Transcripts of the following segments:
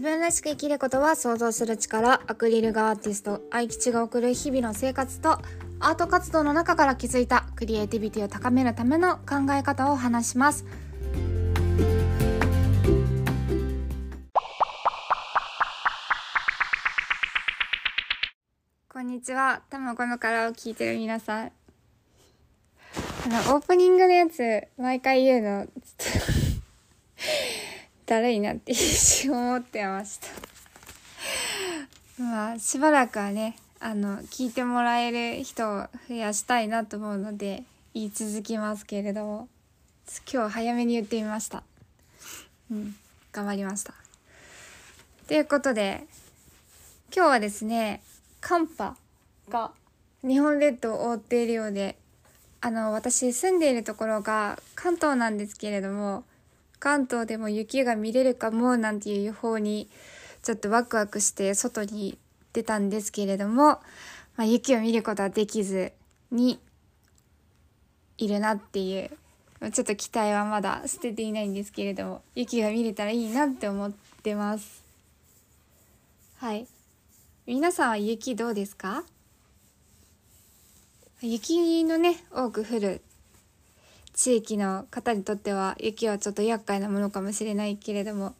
自分らしく生きることは想像する力アクリル画アーティスト愛吉が送る日々の生活とアート活動の中から気づいたクリエイティビティを高めるための考え方を話します。こんにちは。たまこのからを聞いてる皆さん。あのオープニングのやつ毎回言うのちょっとだるいなって一瞬思ってました。まあしばらくはねあの聞いてもらえる人を増やしたいなと思うので言い続きますけれども今日早めに言ってみました。うん頑張りました。ということで今日はですね寒波が日本列島を覆っているようであの私住んでいるところが関東なんですけれども関東でも雪が見れるかもなんていう予報にちょっとワクワクして外に出たんですけれども、まあ、雪を見ることはできずにいるなっていうちょっと期待はまだ捨てていないんですけれども雪が見れたらいいなって思ってます。はい。皆さんは雪どうですか？雪のね多く降る地域の方にとっては雪はちょっと厄介なものかもしれないけれども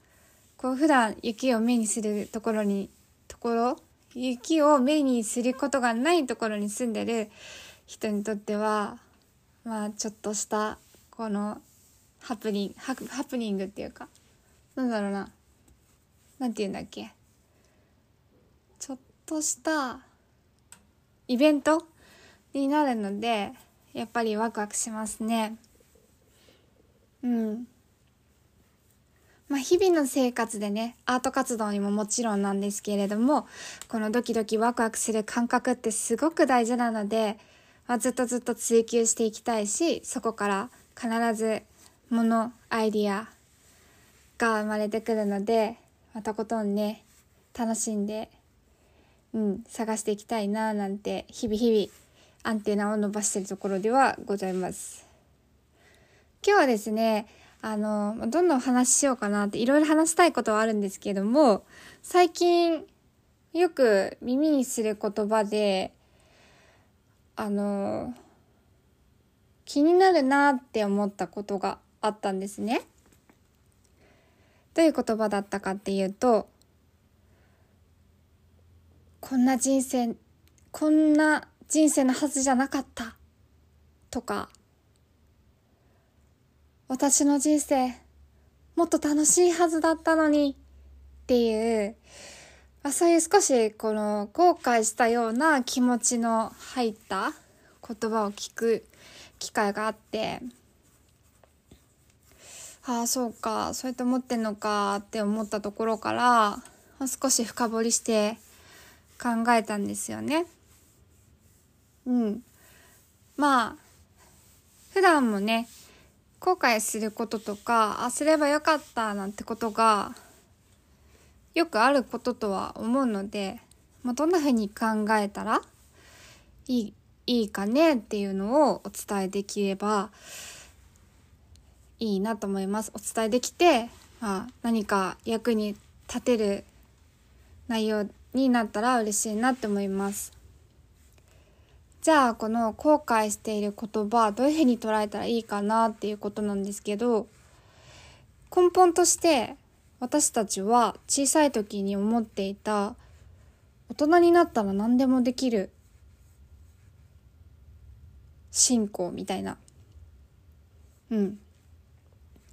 こう普段雪を目にするところにところ雪を目にすることがないところに住んでる人にとってはまあちょっとしたこのハプニングハハプニングっていうかなんだろうななんて言うんだっけちょっとしたイベントになるのでやっぱりワクワクしますね。うんまあ日々の生活でねアート活動にももちろんなんですけれどもこのドキドキワクワクする感覚ってすごく大事なので、まあ、ずっとずっと追求していきたいしそこから必ずものアイディアが生まれてくるのでまたことんね楽しんで、うん、探していきたいななんて日々日々アンテナを伸ばしてるところではございます。今日はですね、あの、どんどん話しようかなっていろいろ話したいことはあるんですけども、最近よく耳にする言葉で、あの、気になるなって思ったことがあったんですね。どういう言葉だったかっていうと、こんな人生、こんな人生のはずじゃなかったとか私の人生もっと楽しいはずだったのにっていうあそういう少しこの後悔したような気持ちの入った言葉を聞く機会があってああそうかそうやって思ってんのかって思ったところから少し深掘りして考えたんですよね。うん。まあ、普段もね、後悔することとか、あ、すればよかったなんてことが、よくあることとは思うので、まあ、どんな風に考えたらいい、いいかねっていうのをお伝えできればいいなと思います。お伝えできて、まあ、何か役に立てる内容になったら嬉しいなって思います。じゃあこの後悔している言葉どういうふうに捉えたらいいかなっていうことなんですけど根本として私たちは小さい時に思っていた大人になったら何でもできる信仰みたいな。うん。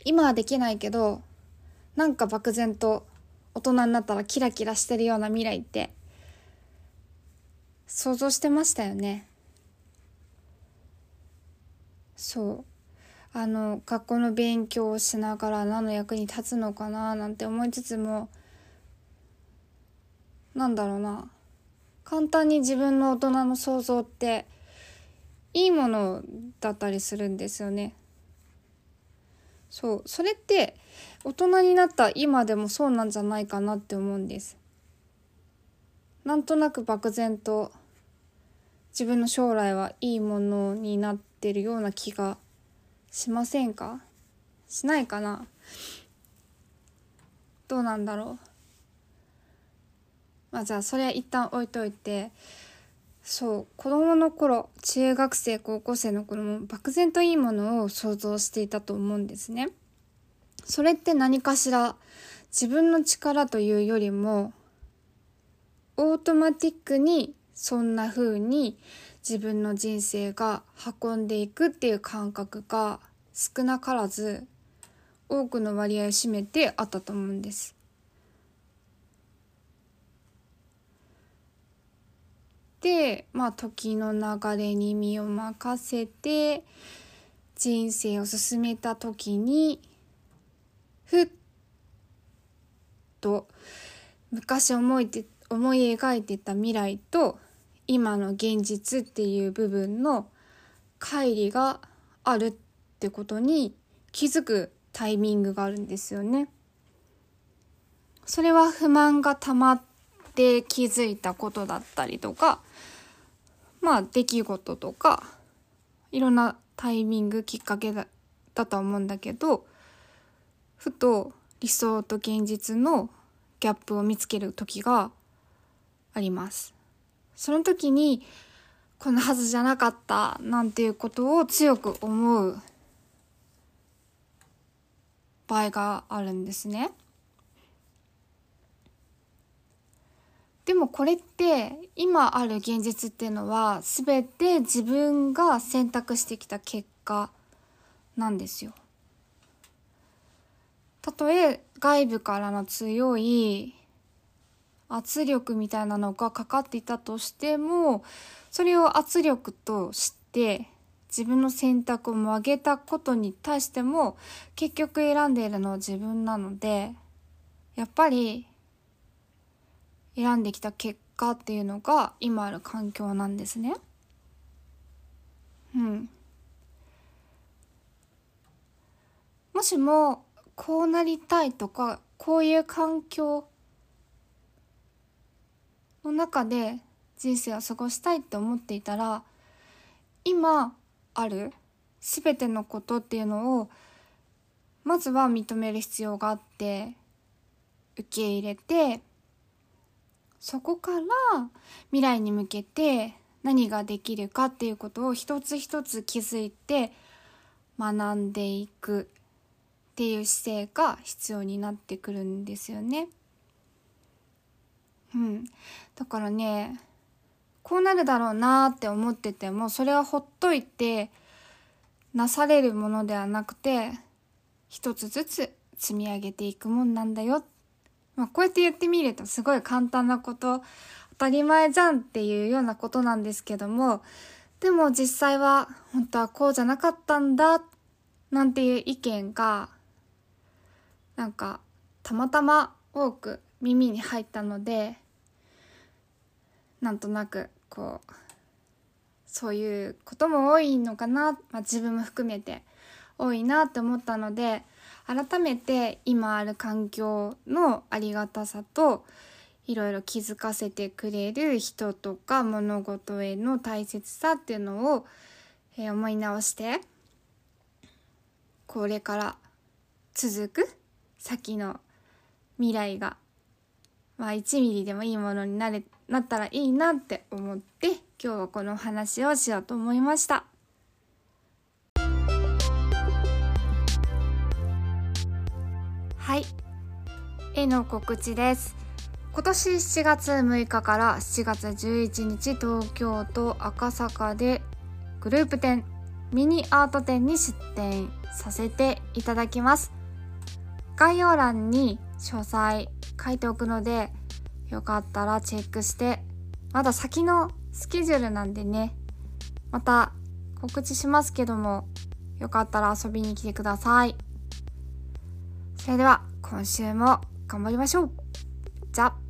今はできないけどなんか漠然と大人になったらキラキラしてるような未来って想像してましたよね。そうあの学校の勉強をしながら何の役に立つのかななんて思いつつもなんだろうな簡単に自分の大人の想像っていいものだったりするんですよね。そうそれって大人になった今でもそうなんじゃないかなって思うんです。なんとなく漠然と自分の将来はいいものになってるような気がしませんか？しないかな？どうなんだろう？まあじゃあそれは一旦置いといて。そう子供の頃中学生高校生の頃も漠然といいものを想像していたと思うんですね。それって何かしら自分の力というよりもオートマティックにそんな風に自分の人生が運んでいくっていう感覚が少なからず多くの割合を占めてあったと思うんです。でまあ時の流れに身を任せて人生を進めた時にふっと昔思いて思い描いてた未来と今の現実っていう部分の乖離があるってことに気づくタイミングがあるんですよね。それは不満が溜まって気づいたことだったりとかまあ出来事とかいろんなタイミングきっかけだだと思うんだけどふと理想と現実のギャップを見つける時があります。その時にこんなはずじゃなかったなんていうことを強く思う場合があるんですね。でもこれって今ある現実っていうのは全て自分が選択してきた結果なんですよ。たとえ外部からの強い圧力みたいなのがかかっていたとしてもそれを圧力として自分の選択を曲げたことに対しても結局選んでいるのは自分なのでやっぱり選んできた結果っていうのが今ある環境なんですね。うん。もしもこうなりたいとかこういう環境の中で人生を過ごしたいって思っていたら今ある全てのことっていうのをまずは認める必要があって受け入れてそこから未来に向けて何ができるかっていうことを一つ一つ気づいて学んでいくっていう姿勢が必要になってくるんですよね。うん、だからねこうなるだろうなって思っててもそれはほっといてなされるものではなくて一つずつ積み上げていくもんなんだよ。まあ、こうやって言ってみるとすごい簡単なこと当たり前じゃんっていうようなことなんですけどもでも実際は本当はこうじゃなかったんだなんていう意見がなんかたまたま多く耳に入ったのでなんとなくこうそういうことも多いのかな、まあ、自分も含めて多いなって思ったので改めて今ある環境のありがたさといろいろ気づかせてくれる人とか物事への大切さっていうのを、えー、思い直してこれから続く先の未来がまあ1ミリでもいいものになれなったらいいなって思って今日はこの話をしようと思いました。はい。絵の告知です。今年7月6日から7月11日東京都赤坂でグループ展ミニアート展に出展させていただきます。概要欄に詳細書いておくのでよかったらチェックしてまだ先のスケジュールなんでねまた告知しますけどもよかったら遊びに来てください。それでは今週も頑張りましょう。じゃあ。